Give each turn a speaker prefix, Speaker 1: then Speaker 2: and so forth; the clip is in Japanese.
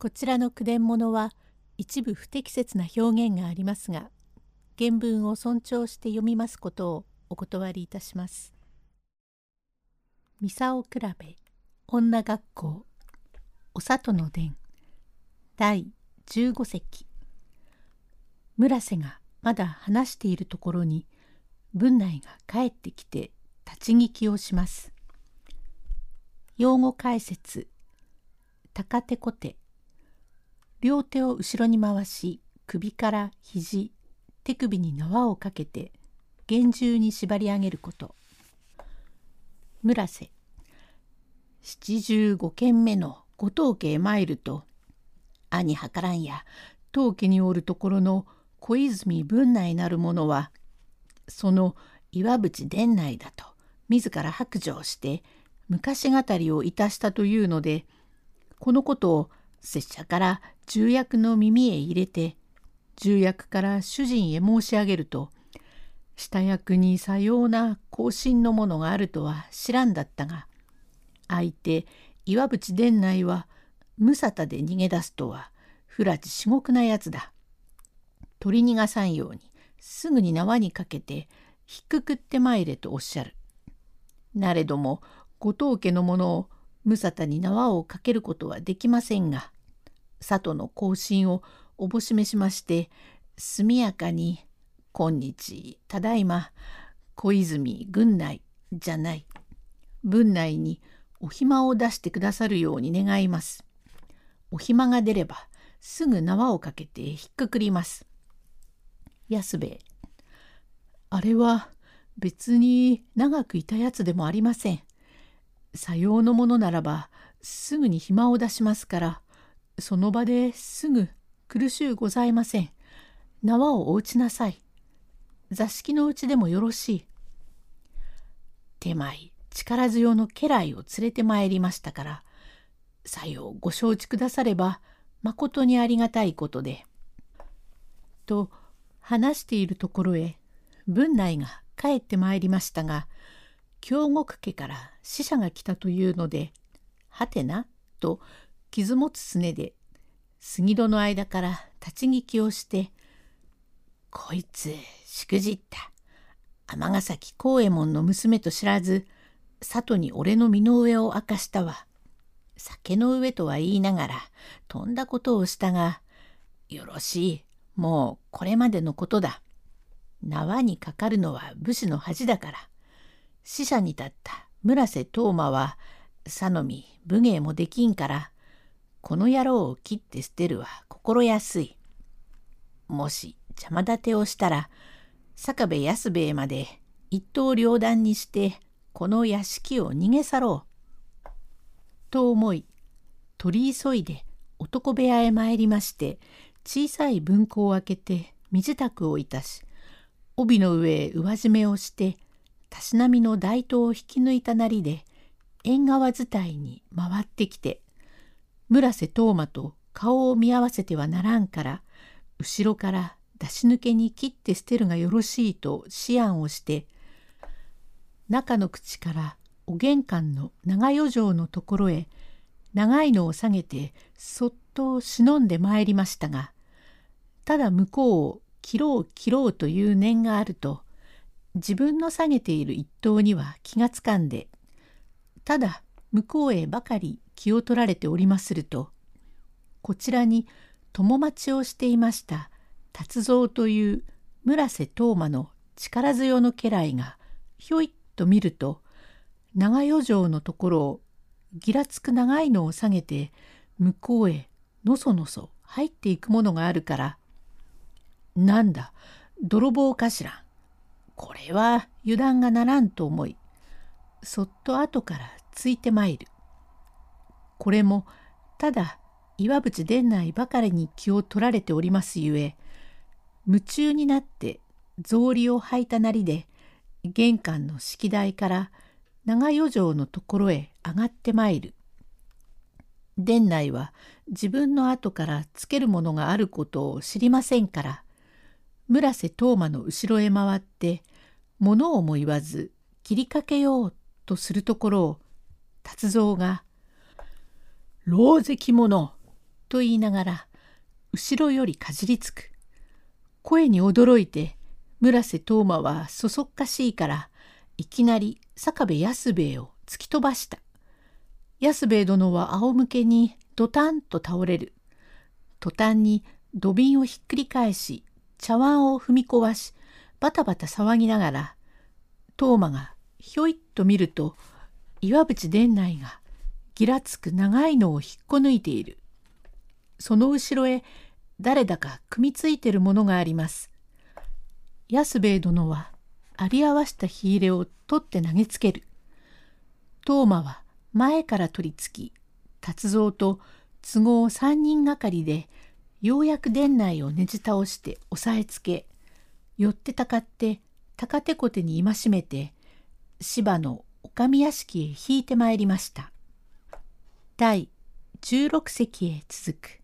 Speaker 1: こちらの句伝物は一部不適切な表現がありますが原文を尊重して読みますことをお断りいたします。ミサオ比べ女学校お里の伝第15席村瀬がまだ話しているところに文内が帰ってきて立ち聞きをします。用語解説高手小手両手を後ろに回し首から肘手首に縄をかけて厳重に縛り上げること。村瀬七十五軒目のご当家へ参ると兄計らんや当家におるところの小泉文内なる者はその岩淵伝内だと自ら白状して昔語りをいたしたというのでこのことを拙者から重役の耳へ入れて重役から主人へ申し上げると下役にさような更新のものがあるとは知らんだったが相手岩淵伝内は無沙汰で逃げ出すとは不らち至極なやつだ。取り逃がさんようにすぐに縄にかけてひっくくってまいれとおっしゃる。なれども後藤家の者を無沙汰に縄をかけることはできませんが里の行進をおぼしめしまして速やかに「今日ただいま小泉軍内じゃない文内にお暇を出してくださるように願います。お暇が出ればすぐ縄をかけてひっくくります。安兵衛あれは別に長くいたやつでもありません。さようのものならばすぐに暇を出しますからその場ですぐ苦しゅうございません。縄をお打ちなさい。座敷のうちでもよろしい。手前力強の家来を連れてまいりましたからさようご承知くださればまことにありがたいことで。と話しているところへ文内が帰ってまいりましたが京極家から使者が来たというので「はてな」と傷持つすねで杉戸の間から立ち聞きをして「こいつしくじった尼崎幸右衛門の娘と知らず里に俺の身の上を明かしたわ。酒の上とは言いながらとんだことをしたがよろしいもうこれまでのことだ。縄にかかるのは武士の恥だから。死者に立った村瀬東馬は佐野美武芸もできんからこの野郎を切って捨てるは心安い。もし邪魔立てをしたら坂部安兵衛まで一刀両断にしてこの屋敷を逃げ去ろう。と思い取り急いで男部屋へ参りまして小さい文庫を開けて身支度をいたし帯の上へ上締めをしてたしなみの大刀を引き抜いたなりで縁側伝いに回ってきて村瀬東馬と顔を見合わせてはならんから後ろから出し抜けに切って捨てるがよろしいと思案をして中の口からお玄関の長余剰のところへ長いのを下げてそっと忍んでまいりましたがただ向こうを切ろう切ろうという念があると自分の下げている一刀には気がつかんでただ向こうへばかり気を取られておりまするとこちらに友待ちをしていました達蔵という村瀬東馬の力強の家来がひょいっと見ると長余剰のところをぎらつく長いのを下げて向こうへのそのそ入っていくものがあるから「なんだ泥棒かしらんこれは油断がならんと思いそっと後からついてまいる。これもただ岩淵伝内ばかりに気を取られておりますゆえ夢中になって草履を履いたなりで玄関の式台から長余剰のところへ上がってまいる。殿内は自分の後からつけるものがあることを知りませんから村瀬東馬の後ろへ回って物をも言わず切りかけようとするところを達蔵が「老石者と言いながら後ろよりかじりつく。声に驚いて村瀬東馬はそそっかしいからいきなり坂部安兵衛を突き飛ばした。安兵衛殿は仰向けにドタンと倒れる。途端に土瓶をひっくり返し茶碗を踏み壊しバタバタ騒ぎながら東馬がひょいっと見ると岩淵伝内がぎらつく長いのを引っこ抜いている。その後ろへ誰だか組みついてるものがあります。安兵衛殿はあり合わした火入れを取って投げつける。東馬は前から取りつき達蔵と都合三人がかりでようやく殿内をねじ倒して押さえつけ寄ってたかって高手小手に戒めて芝のお上屋敷へ引いてまいりました。第16隻へ続く。